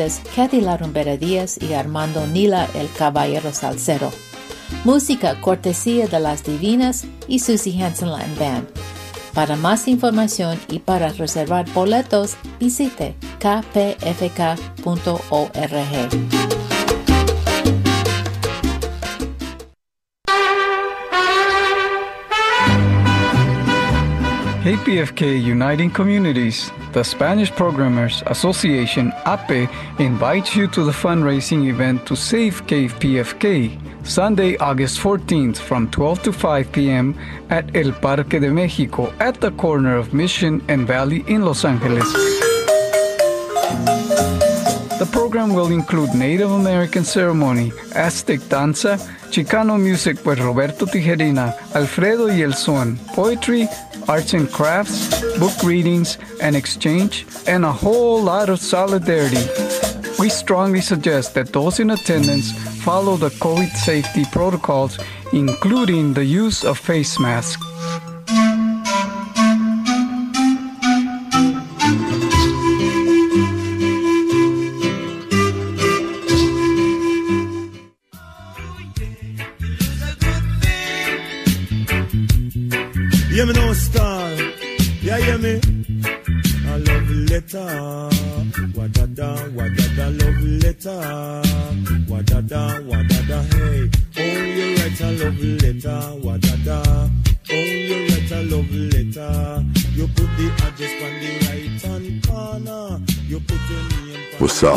Hernández, Larumbera Díaz y Armando Nila el Caballero Salcero. Música cortesía de Las Divinas y Susie Hansen Latin Band. Para más información y para reservar boletos, visite kpfk.org. KPFK Uniting Communities, the Spanish Programmers Association, APE, invites you to the fundraising event to save KPFK, Sunday, August 14th from 12 to 5 p.m. at El Parque de Mexico at the corner of Mission and Valley in Los Angeles. The program will include Native American ceremony, Aztec danza, Chicano music with Roberto Tijerina, Alfredo y el Son, poetry, arts and crafts, book readings and exchange, and a whole lot of solidarity. We strongly suggest that those in attendance follow the COVID safety protocols, including the use of face masks.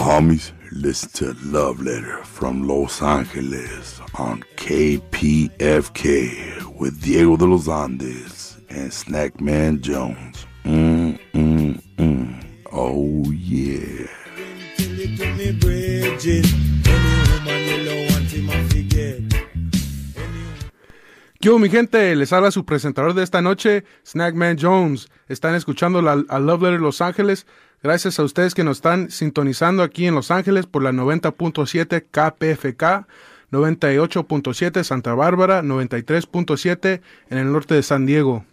Homies? Listen to Love Letter from Los Angeles on KPFK with Diego de los Andes and Snackman Jones. Mm, mm, mm. Oh, yeah. Till it to me bridging. Any woman you love want him to forget. ¿Qué hubo, mi gente? Les habla su presentador de esta noche, Snackman Jones. Están escuchando la, a Love Letter Los Ángeles. Gracias a ustedes que nos están sintonizando aquí en Los Ángeles por la 90.7 KPFK, 98.7 Santa Bárbara, 93.7 en el norte de San Diego.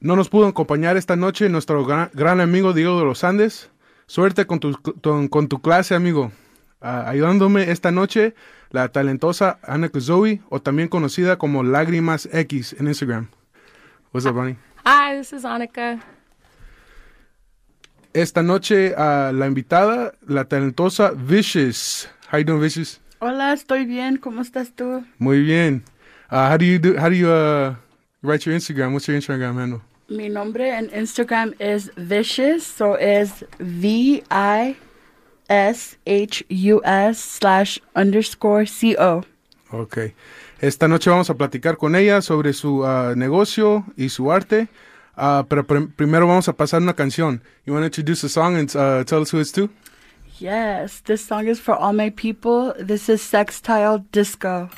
No nos pudo acompañar esta noche nuestro gran, amigo Diego de los Andes. Suerte con tu, clase, amigo. Ayudándome esta noche, la talentosa Ana Zoe, o también conocida como Lágrimas X en Instagram. What's up, Bonnie? Hi, this is Annika. Esta noche, ah, la invitada, la talentosa Vicious. How you doing, Vicious? Hola, estoy bien. ¿Cómo estás tú? Muy bien. Uh, how do you do? How do you uh, write your Instagram? What's your Instagram handle? Mi nombre en Instagram es Vicious, so es V I S H U S slash underscore C O. Okay. Esta noche vamos a platicar con ella sobre su ah, negocio y su arte. Ah, pero prim- primero vamos a pasar una canción. You want to introduce the song and uh, tell us who it's to? Yes, this song is for all my people. This is Sextile Disco.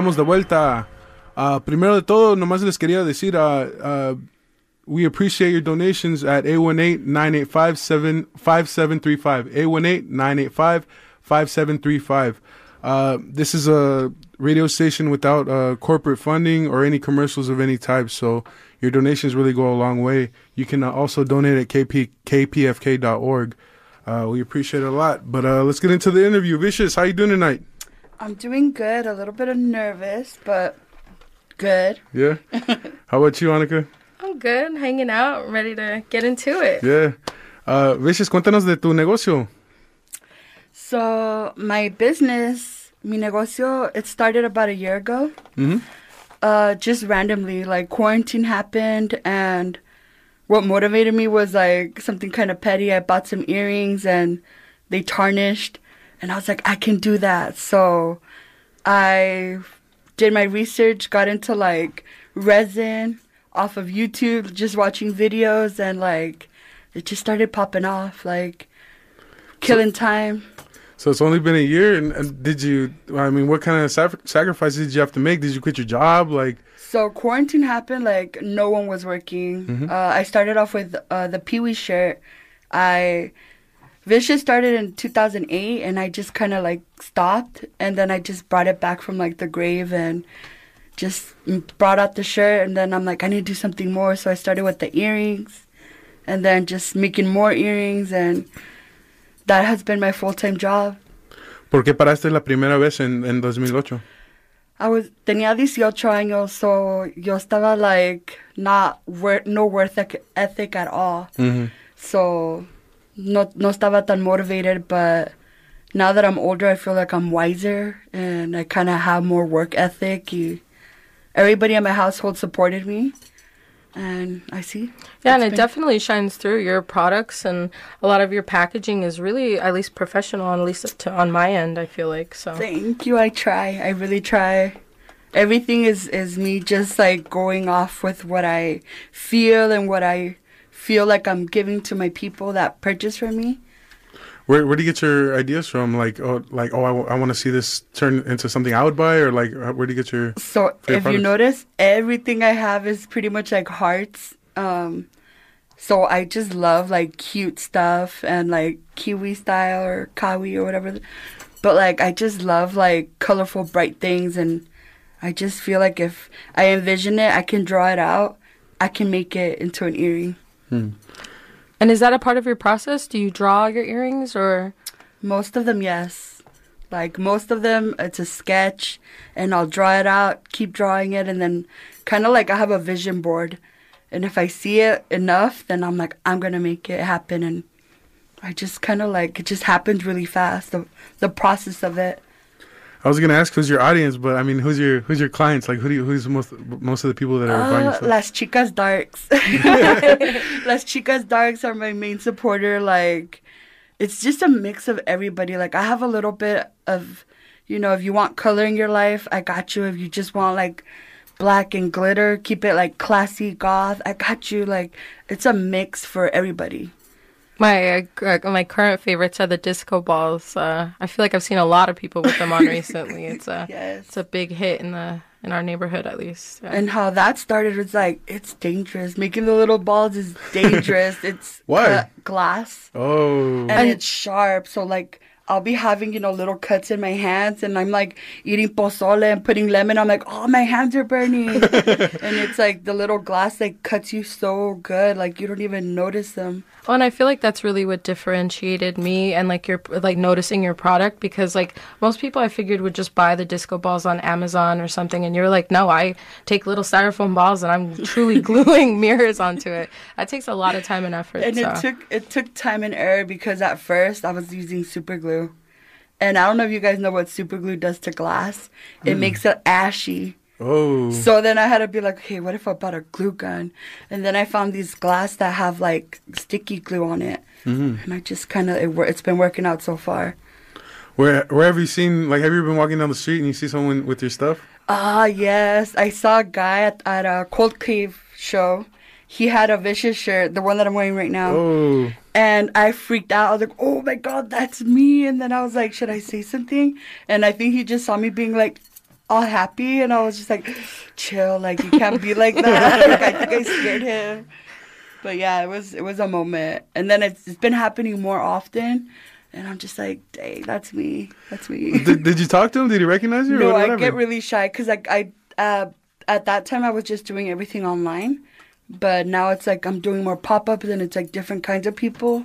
Estamos de vuelta. Uh, primero de todo, nomás les quería decir, uh, uh, we appreciate your donations at 818-985-5735. 818-985-5735. Uh, this is a radio station without corporate funding or any commercials of any type, so your donations really go a long way. You can also donate at kp, kpfk.org. We appreciate it a lot. But let's get into the interview. Vicious, how you doing tonight? I'm doing good. A little bit of nervous, but good. Yeah. how about you, Annika? I'm good, hanging out, ready to get into it. Yeah. Uh, Vicious, cuéntanos de tu negocio. So my business, mi negocio, it started about a year ago. Mm-hmm. Uh, just randomly, like quarantine happened, and what motivated me was like something kind of petty. I bought some earrings and they tarnished, and I was like, I can do that. So I did my research, got into like resin off of YouTube, just watching videos, and like it just started popping off, like killing time. So it's only been a year, and, and did you? I mean, what kind of sac- sacrifices did you have to make? Did you quit your job? Like, So quarantine happened, like no one was working. Uh, I started off with uh, the Pee Wee shirt. I Vicious started in 2008, and I just kind of like stopped, and then I just brought it back from like the grave and just brought out the shirt, and then I'm like, I need to do something more, so I started with the earrings, and then just making more earrings, and that has been my full time job. ¿por qué paraste la primera vez en, en 2008? I was tenía 18 años, so yo estaba like not wor- no worth ethic at all. Mhm. So no no estaba tan motivated, but now that I'm older, I feel like I'm wiser and I kind of have more work ethic. Y everybody in my household supported me, and I see. Yeah, and it been- definitely shines through your products, and a lot of your packaging is really at least professional, at least to, on my end. I feel like so. Thank you. I try. I really try. Everything is is me just like going off with what I feel and what I feel like I'm giving to my people that purchase from me. Where where do you get your ideas from? Like oh like oh I, want to see this turn into something I would buy, or like uh, where do you get your? So if you notice, everything I have is pretty much like hearts. Um, so I just love like cute stuff and like kiwi style or kawi or whatever. But like I just love like colorful, bright things, and I just feel like if I envision it, I can draw it out. I can make it into an earring. Hmm. And is that a part of your process? Do you draw your earrings, or Most of them, yes. Like most of them, it's a sketch, and I'll draw it out, keep drawing it, and then kind of like I have a vision board. And if I see it enough, then I'm like, I'm gonna make it happen. And I just kind of like it just happens really fast. The the process of it. I was gonna ask who's your audience, but I mean who's your who's your clients? Like who do you, who's most most of the people that are buying your Uh, stuff? Las Chicas Darks. Las Chicas Darks are my main supporter. Like, it's just a mix of everybody. Like, I have a little bit of, you know, if you want color in your life, I got you. If you just want, like, black and glitter, keep it, like, classy, goth, I got you. Like, it's a mix for everybody. My uh, my current favorites are the disco balls. Uh, I feel like I've seen a lot of people with them on recently. It's a Yes. it's a big hit in the in our neighborhood at least. Yeah. And how that started was like, it's dangerous. Making the little balls is dangerous. it's Why? cut glass. oh, and it's sharp. So like I'll be having you know little cuts in my hands, and I'm like eating pozole and putting lemon. I'm like, oh, my hands are burning, and it's like the little glass like cuts you so good, like you don't even notice them. Well, and I feel like that's really what differentiated me and like your like noticing your product because like most people I figured would just buy the disco balls on Amazon or something, and you're like, no, I take little styrofoam balls and I'm truly gluing mirrors onto it. That takes a lot of time and effort. And so. it took it took time and error because at first I was using super glue, and I don't know if you guys know what super glue does to glass. It makes it ashy. oh, So then I had to be like, okay, what if I bought a glue gun? And then I found these glass that have like sticky glue on it, Mm-hmm. and I just kind of, it, it's been working out so far. where where have you seen? Like, have you been walking down the street and you see someone with your stuff? Ah, yes, I saw a guy at, at a Cold Cave show. He had a vicious shirt, the one that I'm wearing right now. Oh, And I freaked out. I was like, oh my God, that's me. And then I was like, should I say something? And I think he just saw me being like, all happy, and I was just like, chill, like you can't be like that. like, I think I scared him. But yeah, it was it was a moment, and then it's, it's been happening more often, and I'm just like, dang, that's me, that's me. Did, did you talk to him? Did he recognize you? or no, I get really shy because like I uh, at that time I was just doing everything online, but now it's like I'm doing more pop ups and it's like different kinds of people,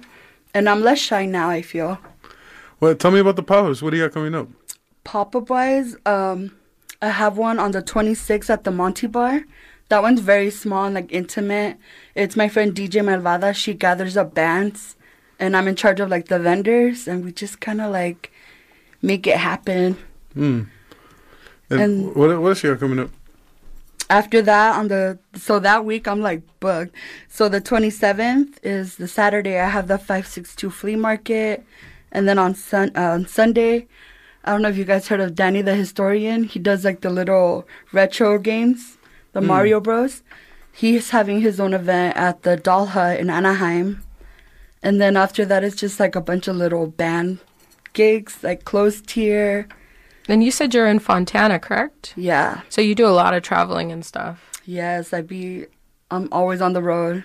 and I'm less shy now. I feel Well, tell me about the pop-ups. What do you got coming up? pop up wise, um, I have one on the 26th at the Monty Bar. That one's very small and like intimate. It's my friend DJ Malvada. She gathers up bands, and I'm in charge of like the vendors, and we just kind of like make it happen. Hmm. And, And- what what else you got coming up? After that on the so that week i'm like booked. So the 27th is the saturday i have the 562 flea market. And then on sun uh, on sunday i don't know if you guys heard of danny the historian. He does like the little retro games the mario bros. He's having his own event at the doll hut in anaheim. And then after that it's just like a bunch of little band gigs like closed tier And you said you're in Fontana, correct? yeah So you do a lot of traveling and stuff. yes i be i'm always on the road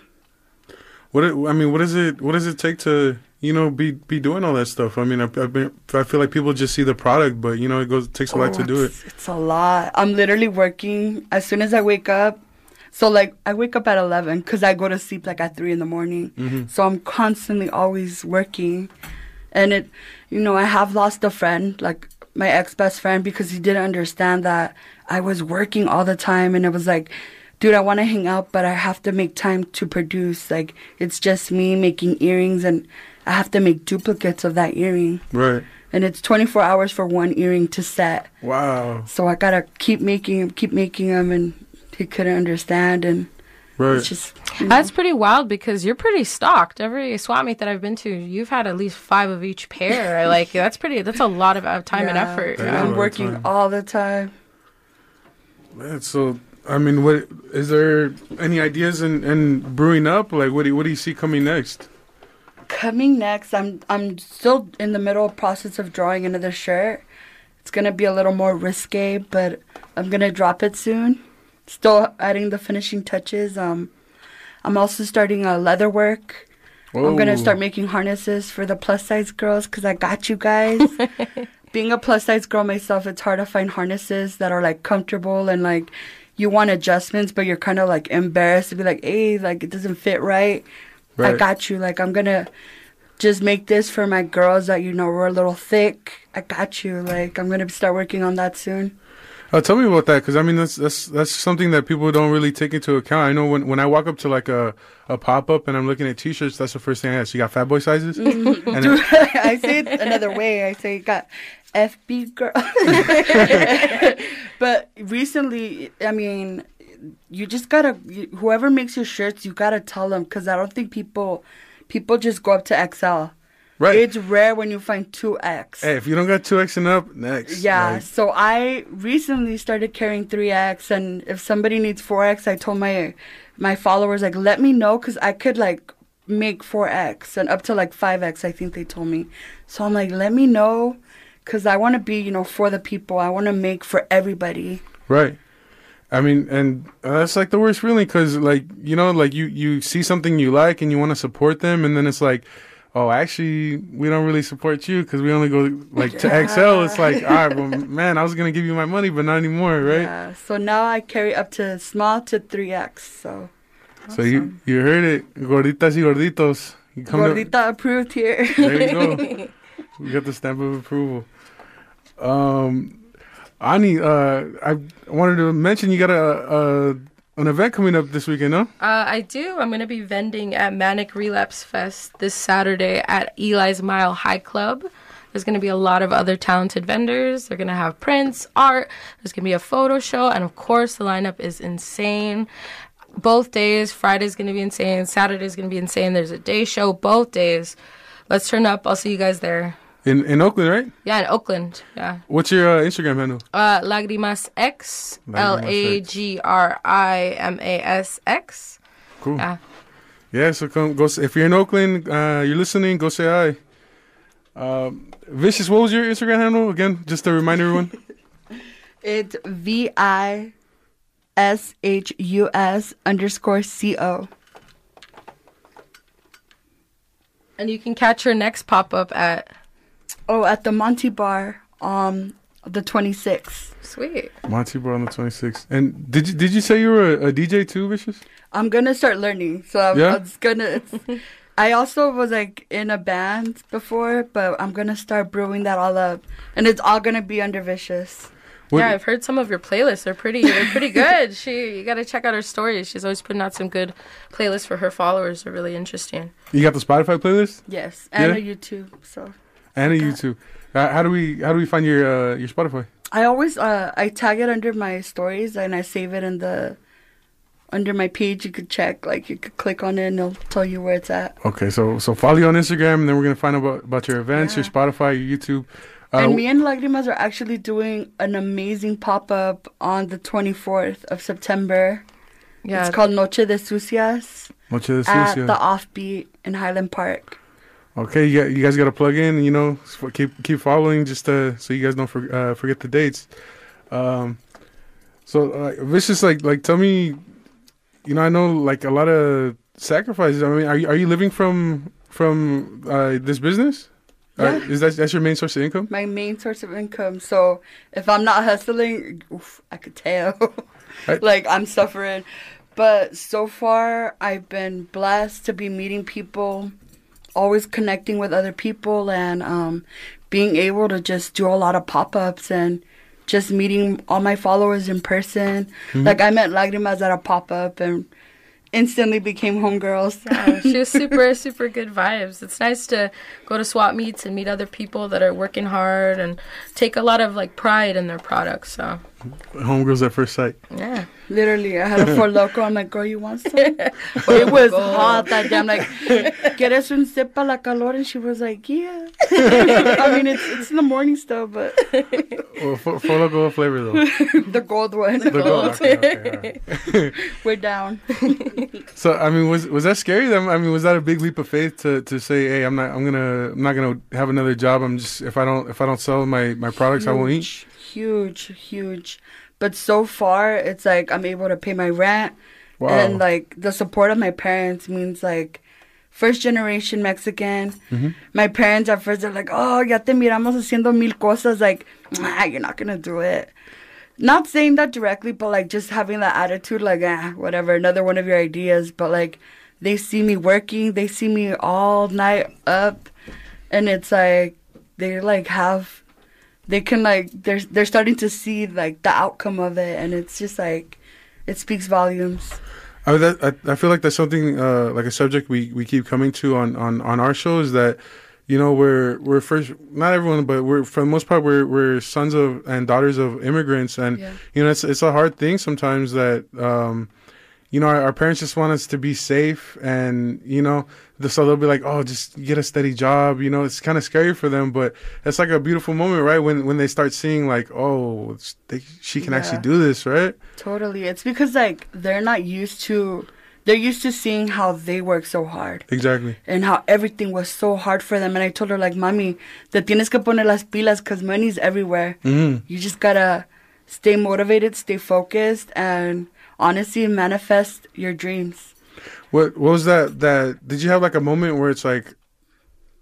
What it- I mean, what does it what does it take to you know be be doing all that stuff? I mean, I, I've been, I feel like people just see the product, but you know, it goes it takes a lot Oh, to do it. it's, It's a lot. I'm literally working as soon as I wake up. So like I wake up at 11 because I go to sleep like at three in the morning. Mm-hmm. So I'm constantly always working, and it, you know, I have lost a friend like my ex best friend because he didn't understand that I was working all the time, and it was like. Dude, I want to hang out, but I have to make time to produce. Like, it's just me making earrings, and I have to make duplicates of that earring Right. and it's 24 hours for one earring to set. Wow. So I gotta keep making him, keep making them, and he couldn't understand, and Right. it's just you know. That's pretty wild because you're pretty stocked. Every swap meet that I've been to, you've had at least five of each pair. like that's pretty. That's a lot of uh, time and effort. That is yeah. I'm working time. all the time. Man, so I mean, what is there any ideas in, in brewing up? Like, what do you, what do you see coming next? Coming next, I'm I'm still in the middle process of drawing another shirt. It's gonna be a little more risque, but I'm gonna drop it soon. Still adding the finishing touches. Um, I'm also starting a leather work. I'm gonna start making harnesses for the plus size girls because I got you guys. Being a plus size girl myself, it's hard to find harnesses that are like comfortable and like you want adjustments, but you're kind of like embarrassed to be like, hey, like it doesn't fit right. I got you. Like I'm gonna just make this for my girls that you know were a little thick. I got you. Like I'm gonna start working on that soon. Uh, tell me about that, because I mean that's that's that's something that people don't really take into account. I know when, when I walk up to like a, a pop up and I'm looking at T-shirts, that's the first thing I ask. You got fat boy sizes? It- I say it another way. I say you got FB girl. but recently, I mean, you just gotta whoever makes your shirts, you gotta tell them because I don't think people people just go up to XL. Right. It's rare when you find two X. hey, if you don't got two X and up, next. Yeah, Like, so I recently started carrying 3X and if somebody needs 4X, I told my my followers like let me know cuz I could like make 4X and up to like 5X I think they told me. So I'm like let me know cuz I want to be, you know, for the people. I want to make for everybody. right. I mean, and uh, that's like the worst feeling, because like you know, like you you see something you like and you want to support them, and then it's like. Oh, actually, we don't really support you because we only go like to XL. It's like, all right, well, man, I was gonna give you my money, but not anymore, right? Yeah. So now I carry up to small to 3X. So So you you heard it, gorditas y gorditos. You come to, Gordita approved here. there you go. we got the stamp of approval. Um, Ani, uh, I wanted to mention you got a, a an event coming up this weekend, no? Uh, I do. I'm going to be vending at Manic Relapse Fest this Saturday at Eli's Mile High Club. There's going to be a lot of other talented vendors. They're going to have prints, art. There's going to be a photo show. And of course, the lineup is insane. Both days. Friday's going to be insane. Saturday's going to be insane. There's a day show both days. Let's turn up. I'll see you guys there. In in Oakland, right? Yeah, in Oakland. Yeah. What's your uh, Instagram handle? Uh, Lagrimas X. L A G R I M A S X. Cool. Yeah. Yeah, so come go. s- If you're in Oakland, uh, you're listening. Go say hi. Um, Vicious, what was your Instagram handle again? Just to remind everyone. It's V I S H U S underscore C O. And you can catch her next pop up at Oh, at the Monty Bar, um, the 26th. Sweet. Monty Bar on the 26th. And did you did you say you were a, a DJ too, Vicious? I'm gonna start learning, so I'm, Yeah? I was gonna. I also was like in a band before, but I'm gonna start brewing that all up, and it's all gonna be under Vicious. What- Yeah, I've heard some of your playlists. They're pretty they're pretty good. She you gotta check out her stories. She's always putting out some good playlists for her followers. They're really interesting. You got the Spotify playlist Yes, and Yeah? a YouTube. So and a YouTube. Uh, how do we how do we find your uh, your Spotify? I always uh I tag it under my stories and I save it in the under my page. You could check, like you could click on it and it'll tell you where it's at. Okay, so so follow you on Instagram, and then we're gonna find out about, about your events, your Spotify, your YouTube. Uh, and me and Lagrimas are actually doing an amazing pop up on the 24th of September. Yeah. It's called Noche de Sucias Noche de at the Offbeat in Highland Park. Okay, you, you guys got to plug in. You know, keep keep following, just uh, so you guys don't for, uh, forget the dates. Um, so uh, vicious, like like tell me, you know, I know like a lot of sacrifices. I mean, are you are you living from from uh, this business? Uh, Yeah. is that that's your main source of income? My main source of income. So if I'm not hustling, oof, I could tell. Right. like I'm suffering. But so far, I've been blessed to be meeting people, always connecting with other people, and um, being able to just do a lot of pop ups and just meeting all my followers in person. Like I met Lagrimas at a pop up and instantly became homegirls. Yeah, she was super, super good vibes. It's nice to go to swap meets and meet other people that are working hard and take a lot of like pride in their products. So Homegirls at first sight. yeah, Literally, I had a Four Loko. I'm like, girl, you want some? it oh was hot that day. I'm like, ¿quieres un sip para la calor? And she was like, yeah. I mean, it's it's in the morning still, but Well, full, Four Loko flavor though. the gold one. The gold. Okay, okay, all right. We're down. So I mean, was was that scary? Them? I mean, was that a big leap of faith to, to say, "Hey, I'm not, I'm gonna, I'm not gonna have another job. I'm just if I don't, if I don't sell my my products, I won't eat." Huge, Huge. But so far, it's like I'm able to pay my rent. Wow. And like the support of my parents means like first generation Mexican. Mm-hmm. My parents at first are like, oh, ya te miramos haciendo mil cosas. Like, nah, you're not gonna do it. Not saying that directly, but like just having that attitude, like, ah, whatever, another one of your ideas. But like, they see me working, they see me all night up, and it's like they like have, they can like they're they're starting to see like the outcome of it, and it's just like, it speaks volumes. I, that, I I feel like that's something uh, like a subject we, we keep coming to on, on, on our show is that you know we're we're first not everyone but we're for the most part we're we're sons of and daughters of immigrants and Yeah. you know it's it's a hard thing sometimes that um, you know our, our parents just want us to be safe and you know the, so they'll be like oh just get a steady job you know it's kind of scary for them but it's like a beautiful moment right when when they start seeing like oh they, she can actually do this right Totally. It's because like they're not used to they're used to seeing how they work so hard exactly and how everything was so hard for them. And I told her like, "Mami, te tienes que poner las pilas cuz money's everywhere. Mhm. You just got to stay motivated, stay focused and honestly manifest your dreams." What what was that? That did you have like a moment where it's like,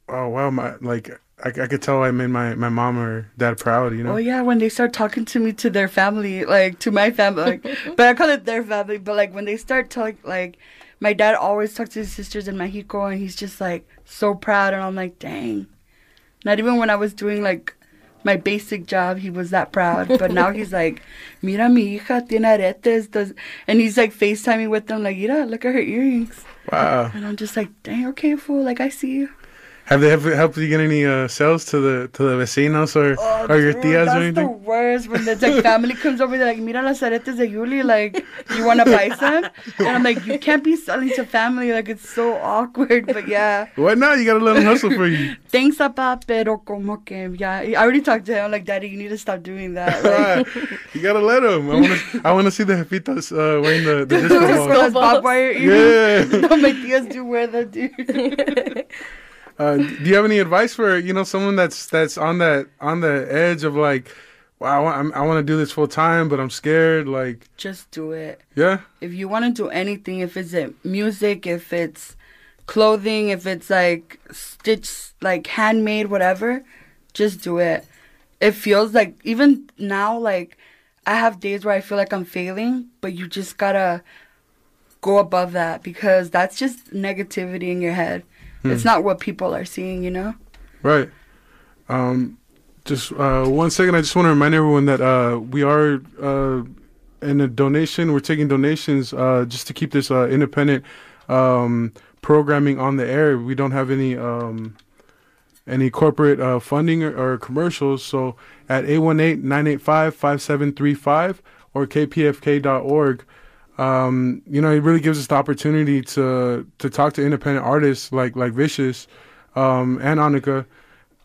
oh wow, my like I, I could tell I made my my mom or dad proud, you know? Oh yeah, when they start talking to me to their family, like to my family, like, but I call it their family. But like when they start talking, like my dad always talks to his sisters in Mexico, and he's just like so proud, and I'm like, dang. Not even when I was doing like my basic job, he was that proud. But now he's like, mira mi hija tiene aretes, does, and he's like FaceTiming with them, like, mira, look at her earrings, Wow. and I'm just like, dang, okay, fool, like I see you. Have they ever helped you get any uh, sales to the to the vecinos or or your dude, tias Oh, that's or the worst when the like, family comes over. They're like, "Mira las aretes de Yuli. Like, you want to buy some?" And I'm like, "You can't be selling to family. Like, it's so awkward." But yeah, What now? You gotta let them hustle for you. thanks, papa, pero como que yeah. I already talked to him. I'm like, "Daddy, you need to stop doing that." Like, you gotta let him. I want to I want to see the jefitas uh, wearing the, the disco those balls. those barbed wire earrings. Yeah. no, my tias do wear that, dude. Uh, do you have any advice for you know someone that's that's on that on the edge of like wow, I want, I want to do this full time, but I'm scared. Like, Just do it. yeah, If you want to do anything, if it's music, if it's clothing, if it's like stitch, like handmade, whatever, just do it. It feels like even now, like I have days where I feel like I'm failing, but you just gotta go above that because that's just negativity in your head. It's not what people are seeing, you know. right. Um, just uh, one second. I just want to remind everyone that uh, we are uh, in a donation. We're taking donations uh, just to keep this uh, independent um, programming on the air. We don't have any um, any corporate uh, funding or, or commercials. So at 818-985-5735 or kpfk.org, um, you know, it really gives us the opportunity to to talk to independent artists like like Vicious um, and Annika.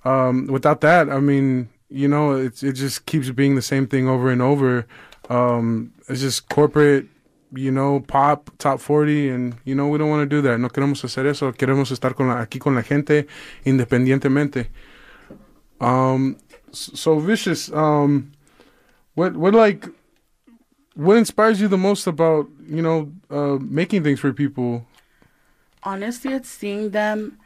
Um, without that, I mean, you know, it's it just keeps being the same thing over and over. Um, it's just corporate, you know, pop, top 40, and, you know, we don't want to do that. No queremos hacer eso. Queremos estar con la, aquí con la gente independientemente. Um, so, Vicious, um, what, what, like, what inspires you the most about, you know, uh, making things for people? honestly, it's seeing them.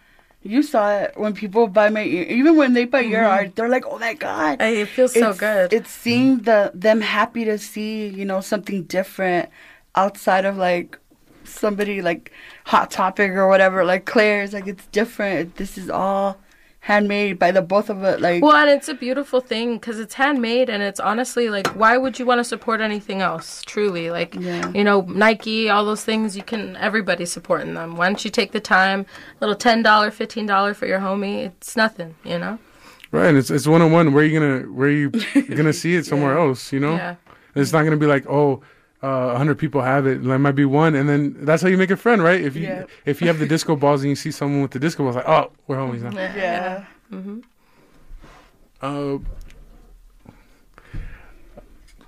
You saw it when people buy my ear, even when they buy your art, they're like, "Oh my god!" I, it feels so good. It's seeing the them happy to see you know something different outside of like somebody like Hot Topic or whatever, like Claire's. Like it's different. This is all handmade by the both of it. Like Well, and it's a beautiful thing because it's handmade, and it's honestly like, why would you want to support anything else? Truly, like, Yeah. you know, Nike, all those things, you can everybody's supporting them. Why don't you take the time, little ten dollar, fifteen dollar for your homie? It's nothing, you know. Right, and it's it's one on one. Where you gonna where you gonna see it somewhere else? You know, Yeah. it's not gonna be like oh, uh, a hundred people have it. And There might be one, and then that's how you make a friend, right? If you Yeah. if you have the disco balls and you see someone with the disco balls, like oh, we're homies now. yeah, Uh,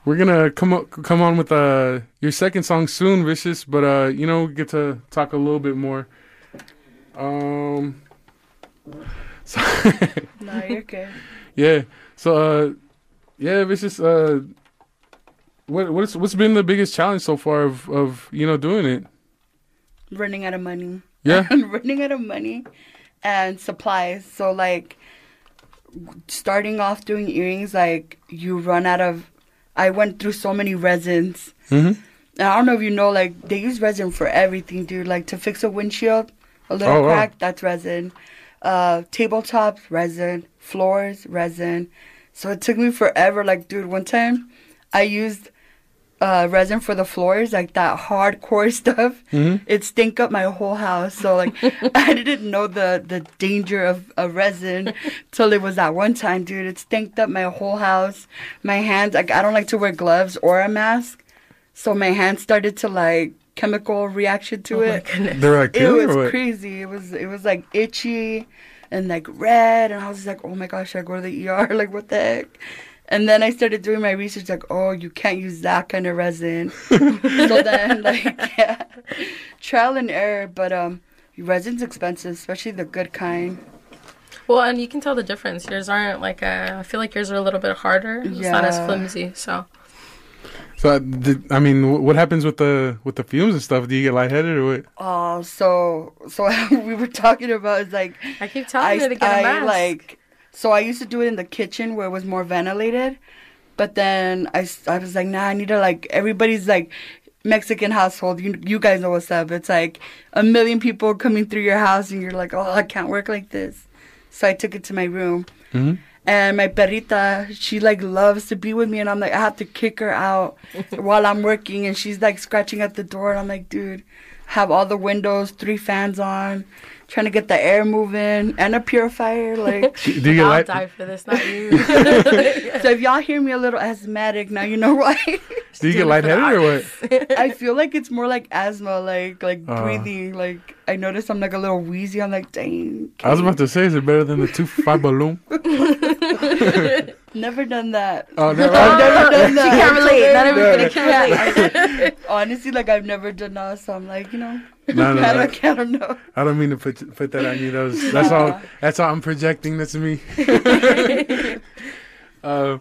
we're gonna come up, come on with uh your second song soon, Vicious. But uh, you know, we get to talk a little bit more. Um, so no, you're good. yeah, so uh, yeah, Vicious. Uh, what what's what's been the biggest challenge so far of of you know doing it? Running out of money. Yeah. running out of money and supplies. So like starting off doing earrings, like you run out of. I went through so many resins. Mm-hmm. And I don't know if you know, like they use resin for everything, dude. Like to fix a windshield, a little Oh, wow. crack, that's resin. Uh, tabletops, resin. Floors, resin. So it took me forever. Like, dude, one time I used uh, resin for the floors, like that hardcore stuff. Mhm. It stink up my whole house. So like, I didn't know the the danger of, of resin till it was that one time, dude. It stinked up my whole house. My hands, like, I don't like to wear gloves or a mask, so my hands started to like chemical reaction to it. goodness. They were like It was crazy. It was it was like itchy and like red, and I was just like, oh my gosh, should I go to the ER? Like what the heck? And then I started doing my research, like, oh, you can't use that kind of resin. so then, like, yeah, trial and error. But um, resin's expensive, especially the good kind. Well, and you can tell the difference. Yours aren't like uh, I feel like yours are a little bit harder. It's not as flimsy. So So uh, did, I mean, what happens with the with the fumes and stuff? Do you get lightheaded or what? Oh, so so we were talking about is like I keep telling her to get a I mask. like so I used to do it in the kitchen where it was more ventilated, but then I, I was like, nah, I need to like everybody's like Mexican household. You you guys know what's up. It's like a million people coming through your house, and you're like, oh, I can't work like this. So I took it to my room, Mhm. and my perrita, she like loves to be with me, and I'm like, I have to kick her out while I'm working, and she's like scratching at the door, and I'm like, dude, have all the windows, three fans on, trying to get the air moving, and a purifier, like. Do you get I'll light? die for this, not you. so if y'all hear me a little asthmatic, now you know why. Do you get doing it for the lightheaded or what? I feel like it's more like asthma, like like Uh. breathing. Like I notice I'm like a little wheezy. I'm like, dang. I was about to say, is it better than the two five balloon? Never done that. Oh, never. Never done that. She can't relate. Not everybody Yeah. can relate. Honestly, like I've never done that, so I'm like, you know, No, no, I, don't, I don't know. I don't mean to put put that on you. That was, that's all. That's all I'm projecting. That's me. uh,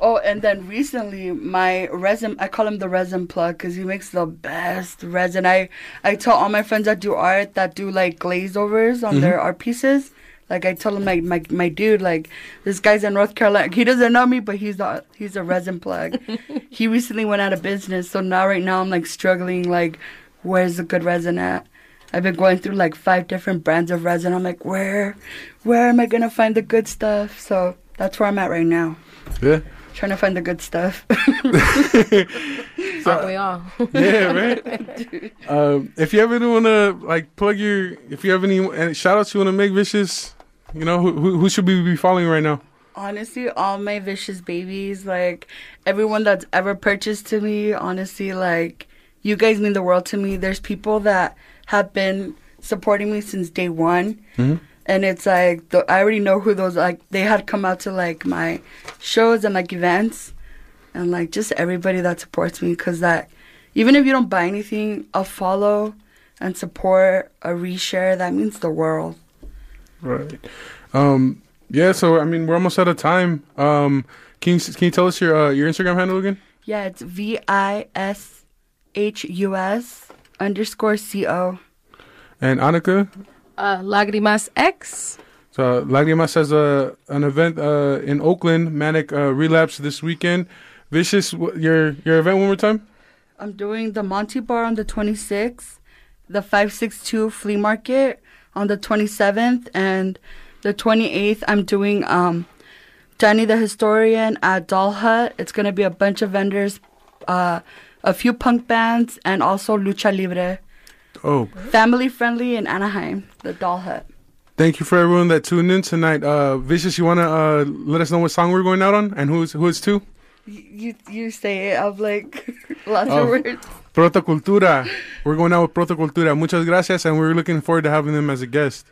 Oh, and then recently, my resin, I call him the resin plug because he makes the best resin. I, I tell all my friends that do art, that do like glaze overs on their mm-hmm. art pieces. Like I tell him, like my, my dude, like this guy's in North Carolina. He doesn't know me, but he's a he's a resin plug. he recently went out of business, so now right now I'm like struggling. Like, where's the good resin at? I've been going through like five different brands of resin. I'm like, where, where am I gonna find the good stuff? So that's where I'm at right now, Yeah. Trying to find the good stuff. Aren't we all? Yeah, right. um, if you ever want to like plug your, if you have any, any shout outs you want to make, vicious, you know, who, who who should we be following right now? honestly, all my vicious babies, like everyone that's ever purchased to me, honestly, like you guys mean the world to me. There's people that have been supporting me since day one. And it's like the, I already know who those like. They had come out to like my shows and like events, and like just everybody that supports me. Cause that even if you don't buy anything, a follow and support, a reshare, that means the world. Right. Um. Yeah. So I mean, we're almost out of time. Um. Can you can you tell us your uh, your Instagram handle again? Yeah, it's V I S H U S underscore C O. And Annika. Uh, Lagrimas X. So Lagrimas has a an event uh, in Oakland, Manic uh, Relapse this weekend. Vicious, wh- your your event one more time. I'm doing the Monty Bar on the 26th, the 562 Flea Market on the 27th, and the 28th, I'm doing um, Danny the Historian at Doll Hut. It's going to be a bunch of vendors, uh, a few punk bands, and also Lucha Libre. Oh, Family friendly in Anaheim, the Doll Hut. thank you for everyone that tuned in tonight. Uh, Vicious, you wanna uh, let us know what song we're going out on and who's who's to? You, you, say it, I'm like, lots Oh. of words. Protocultura. We're going out with Protocultura. Muchas gracias, and we're looking forward to having them as a guest.